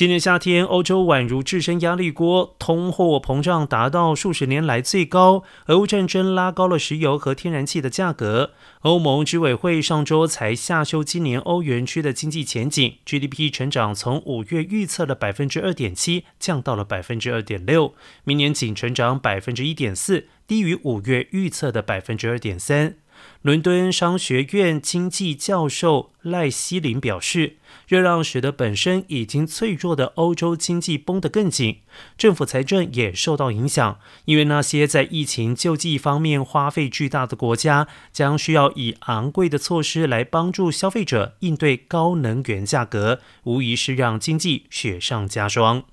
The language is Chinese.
今年夏天，欧洲宛如置身压力锅，通货膨胀达到数十年来最高。俄乌战争拉高了石油和天然气的价格。欧盟执委会上周才下修今年欧元区的经济前景，GDP 成长从五月预测的百分之二点七降到了百分之二点六，明年仅成长百分之一点四，低于五月预测的百分之二点三。伦敦商学院经济教授赖希林表示，热浪使得本身已经脆弱的欧洲经济绷得更紧，政府财政也受到影响。因为那些在疫情救济方面花费巨大的国家，将需要以昂贵的措施来帮助消费者应对高能源价格，无疑是让经济雪上加霜。